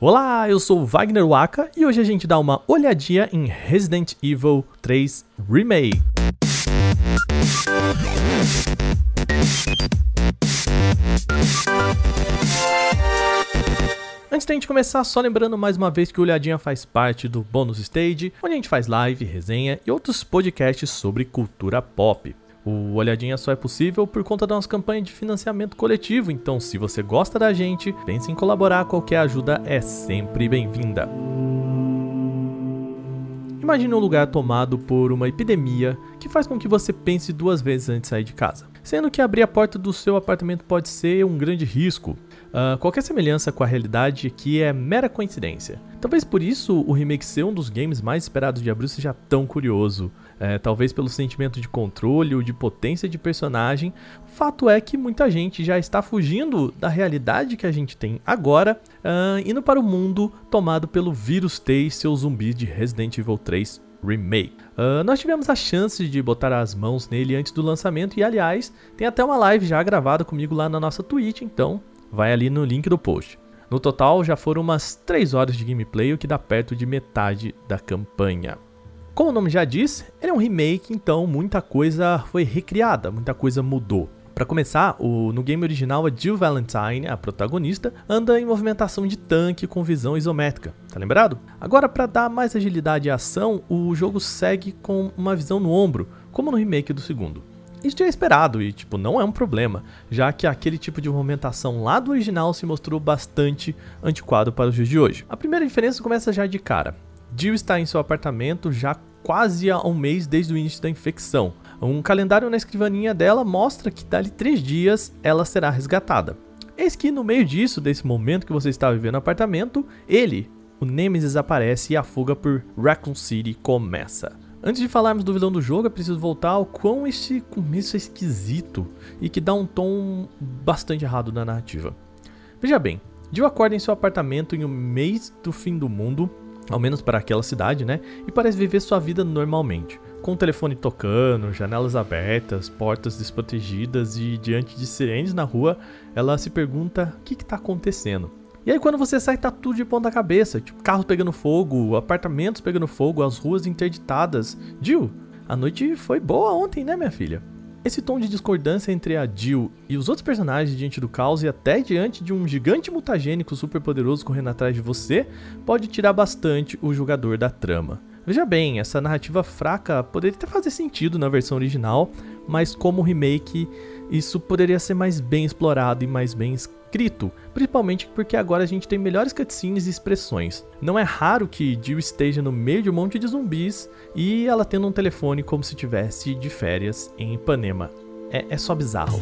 Olá, eu sou Wagner Waka e hoje a gente dá uma olhadinha em Resident Evil 3 Remake. Antes da gente começar, só lembrando mais uma vez que o Olhadinha faz parte do Bônus Stage, onde a gente faz live, resenha e outros podcasts sobre cultura pop. O Olhadinha só é possível por conta da nossa campanha de financiamento coletivo, então se você gosta da gente, pense em colaborar, qualquer ajuda é sempre bem-vinda. Imagine um lugar tomado por uma epidemia que faz com que você pense duas vezes antes de sair de casa. Sendo que abrir a porta do seu apartamento pode ser um grande risco, Uh, qualquer semelhança com a realidade aqui é mera coincidência. Talvez por isso o remake ser um dos games mais esperados de abril seja tão curioso. É, talvez pelo sentimento de controle ou de potência de personagem. O fato é que muita gente já está fugindo da realidade que a gente tem agora, uh, indo para o mundo tomado pelo vírus T e seus zumbis de Resident Evil 3 Remake. Uh, nós tivemos a chance de botar as mãos nele antes do lançamento e, aliás, tem até uma live já gravada comigo lá na nossa Twitch, então vai ali no link do post. No total, já foram umas 3 horas de gameplay, o que dá perto de metade da campanha. Como o nome já diz, ele é um remake, então muita coisa foi recriada, muita coisa mudou. Para começar, o, no game original, a Jill Valentine, a protagonista, anda em movimentação de tanque com visão isométrica, tá lembrado? Agora, para dar mais agilidade à ação, o jogo segue com uma visão no ombro, como no remake do segundo. Isso já é esperado e, tipo, não é um problema, já que aquele tipo de movimentação lá do original se mostrou bastante antiquado para os dias de hoje. A primeira diferença começa já de cara. Jill está em seu apartamento já quase há um mês desde o início da infecção. Um calendário na escrivaninha dela mostra que dali três dias ela será resgatada. Eis que no meio disso, desse momento que você está vivendo no apartamento, ele, o Nemesis aparece e a fuga por Raccoon City começa. Antes de falarmos do vilão do jogo, é preciso voltar ao quão esse começo é esquisito e que dá um tom bastante errado na narrativa. Veja bem, Jill acorda em seu apartamento em um mês do fim do mundo, ao menos para aquela cidade, né? E parece viver sua vida normalmente. Com o telefone tocando, janelas abertas, portas desprotegidas e diante de sirenes na rua, ela se pergunta o que está acontecendo. E aí quando você sai tá tudo de ponta cabeça, tipo carros pegando fogo, apartamentos pegando fogo, as ruas interditadas. Jill, a noite foi boa ontem, né, minha filha? Esse tom de discordância entre a Jill e os outros personagens diante do caos e até diante de um gigante mutagênico super poderoso correndo atrás de você pode tirar bastante o jogador da trama. Veja bem, essa narrativa fraca poderia até fazer sentido na versão original, mas como remake, isso poderia ser mais bem explorado e mais bem escrito, principalmente porque agora a gente tem melhores cutscenes e expressões. Não é raro que Jill esteja no meio de um monte de zumbis e ela tendo um telefone como se tivesse de férias em Ipanema. É, é só bizarro.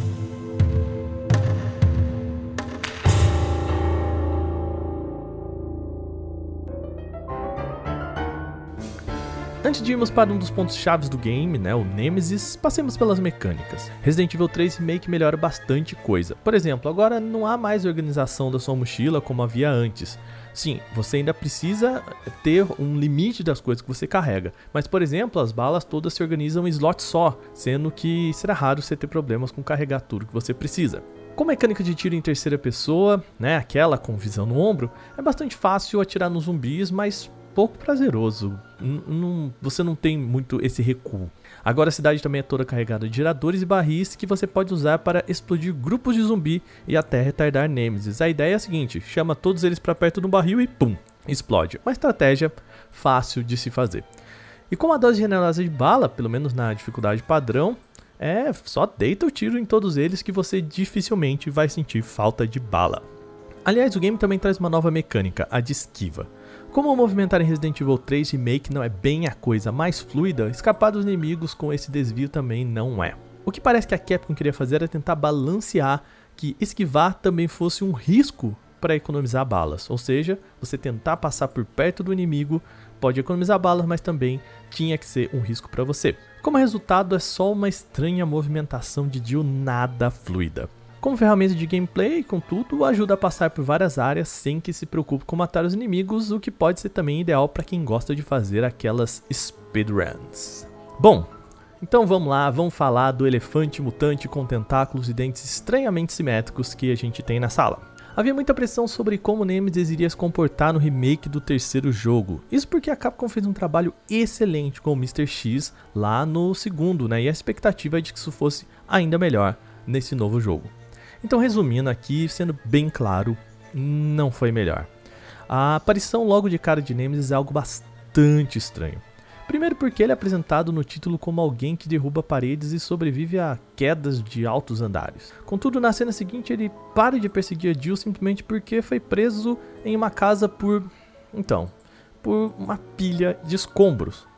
Antes de irmos para um dos pontos chaves do game, né, o Nemesis, passemos pelas mecânicas. Resident Evil 3 Remake melhora bastante coisa. Por exemplo, agora não há mais organização da sua mochila como havia antes. Sim, você ainda precisa ter um limite das coisas que você carrega. Mas, por exemplo, as balas todas se organizam em slot só, sendo que será raro você ter problemas com carregar tudo que você precisa. Com mecânica de tiro em terceira pessoa, né, aquela com visão no ombro, é bastante fácil atirar nos zumbis, mas pouco prazeroso. N você não tem muito esse recuo. Agora a cidade também é toda carregada de giradores e barris que você pode usar para explodir grupos de zumbi e até retardar nemesis. A ideia é a seguinte: chama todos eles para perto do barril e pum, explode. Uma estratégia fácil de se fazer. E com a dose generosa de bala, pelo menos na dificuldade padrão, é só deita o tiro em todos eles que você dificilmente vai sentir falta de bala. Aliás, o game também traz uma nova mecânica, a de esquiva. Como movimentar em Resident Evil 3 Remake não é bem a coisa mais fluida, escapar dos inimigos com esse desvio também não é. O que parece que a Capcom queria fazer era tentar balancear que esquivar também fosse um risco para economizar balas, ou seja, você tentar passar por perto do inimigo pode economizar balas, mas também tinha que ser um risco para você. Como resultado, é só uma estranha movimentação de Jill nada fluida. Como ferramenta de gameplay, contudo, ajuda a passar por várias áreas sem que se preocupe com matar os inimigos, o que pode ser também ideal para quem gosta de fazer aquelas speedruns. Bom, então vamos lá, vamos falar do elefante mutante com tentáculos e dentes estranhamente simétricos que a gente tem na sala. Havia muita pressão sobre como Nemesis iria se comportar no remake do terceiro jogo. Isso porque a Capcom fez um trabalho excelente com o Mr. X lá no segundo, né? E a expectativa é de que isso fosse ainda melhor nesse novo jogo. Então, resumindo aqui, sendo bem claro, não foi melhor. A aparição logo de cara de Nemesis é algo bastante estranho. Primeiro porque ele é apresentado no título como alguém que derruba paredes e sobrevive a quedas de altos andares. Contudo, na cena seguinte ele para de perseguir a Jill simplesmente porque foi preso em uma casa por... então, por uma pilha de escombros.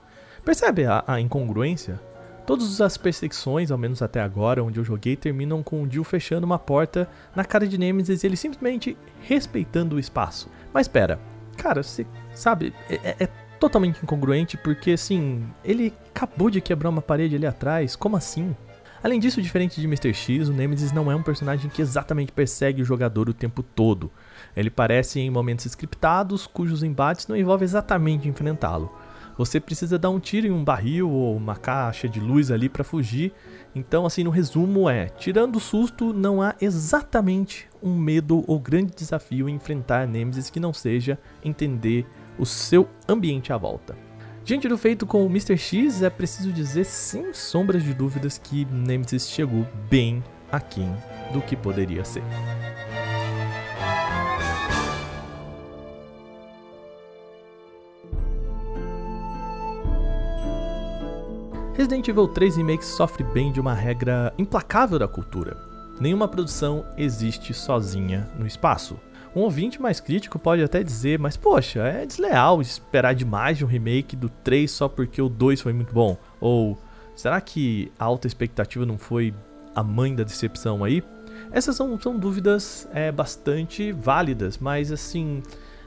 Percebe a, a incongruência? Todas as perseguições, ao menos até agora, onde eu joguei, terminam com o Jill fechando uma porta na cara de Nemesis e ele simplesmente respeitando o espaço. Mas espera, cara, você sabe, é, é, é totalmente incongruente porque assim, ele acabou de quebrar uma parede ali atrás, como assim? Além disso, diferente de Mr. X, o Nemesis não é um personagem que exatamente persegue o jogador o tempo todo. Ele parece em momentos scriptados, cujos embates não envolvem exatamente enfrentá-lo. Você precisa dar um tiro em um barril ou uma caixa de luz ali para fugir. Então, assim, no resumo é, tirando o susto, não há exatamente um medo ou grande desafio em enfrentar Nemesis que não seja entender o seu ambiente à volta. Diante do feito com o Mr. X, é preciso dizer sem sombras de dúvidas que Nemesis chegou bem aquém do que poderia ser. Resident Evil 3 Remake sofre bem de uma regra implacável da cultura. Nenhuma produção existe sozinha no espaço. Um ouvinte mais crítico pode até dizer, mas poxa, é desleal esperar demais de um remake do 3 só porque o 2 foi muito bom. Ou será que a alta expectativa não foi a mãe da decepção aí? Essas são, são dúvidas é, bastante válidas, mas assim,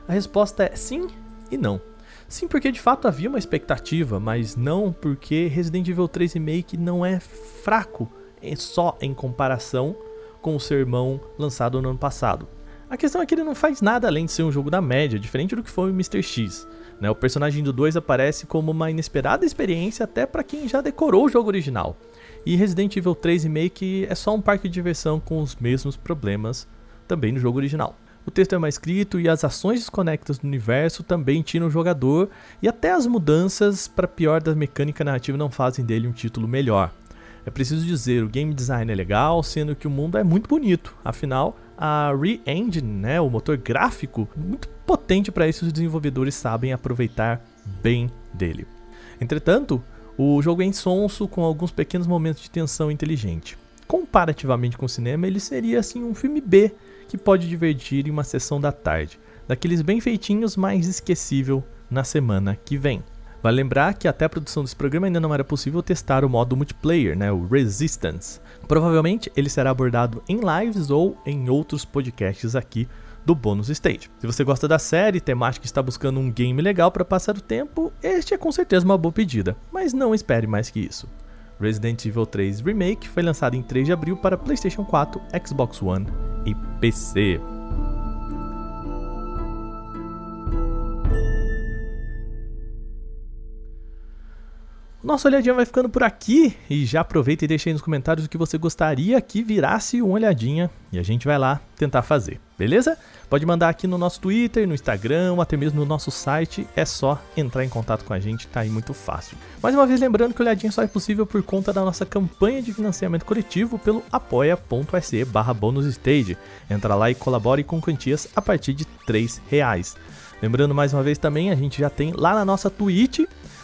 a resposta é sim e não. Sim, porque de fato havia uma expectativa, mas não porque Resident Evil 3 Remake não é fraco é só em comparação com o seu irmão lançado no ano passado. A questão é que ele não faz nada além de ser um jogo da média, diferente do que foi o Mr. X. Né? O personagem do 2 aparece como uma inesperada experiência até para quem já decorou o jogo original. E Resident Evil 3 Remake é só um parque de diversão com os mesmos problemas também no jogo original. O texto é mais escrito e as ações desconectas do universo também tiram o jogador, e até as mudanças para pior da mecânica narrativa não fazem dele um título melhor. É preciso dizer, o game design é legal, sendo que o mundo é muito bonito. Afinal, a Re-Engine, né, o motor gráfico, muito potente para isso, os desenvolvedores sabem aproveitar bem dele. Entretanto, o jogo é insonso com alguns pequenos momentos de tensão inteligente. Comparativamente com o cinema, ele seria assim um filme B que pode divertir em uma sessão da tarde, daqueles bem feitinhos, mais esquecível na semana que vem. Vale lembrar que até a produção desse programa ainda não era possível testar o modo multiplayer, né, o Resistance. Provavelmente ele será abordado em lives ou em outros podcasts aqui do Bônus Stage. Se você gosta da série, temática está buscando um game legal para passar o tempo, este é com certeza uma boa pedida, mas não espere mais que isso. Resident Evil 3 Remake foi lançado em 3 de abril para PlayStation 4, Xbox One e PC. Nossa olhadinha vai ficando por aqui e já aproveita e deixa aí nos comentários o que você gostaria que virasse uma olhadinha e a gente vai lá tentar fazer, beleza? Pode mandar aqui no nosso Twitter, no Instagram, ou até mesmo no nosso site, é só entrar em contato com a gente, tá aí muito fácil. Mais uma vez lembrando que olhadinha só é possível por conta da nossa campanha de financiamento coletivo pelo apoia.se barra bonusstage. Entra lá e colabore com quantias a partir de 3 reais. Lembrando mais uma vez também, a gente já tem lá na nossa Twitch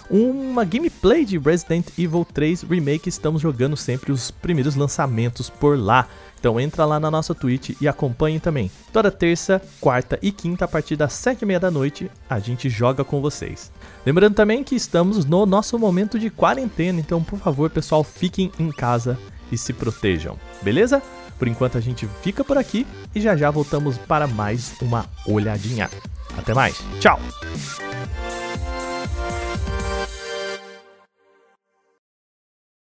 uma gameplay de Resident Evil 3 Remake. Estamos jogando sempre os primeiros lançamentos por lá. Então entra lá na nossa Twitch e acompanhe também. Toda terça, quarta e quinta, a partir das sete e meia da noite, a gente joga com vocês. Lembrando também que estamos no nosso momento de quarentena, então por favor, pessoal, fiquem em casa e se protejam, beleza? Por enquanto a gente fica por aqui e já já voltamos para mais uma olhadinha. Até mais, tchau!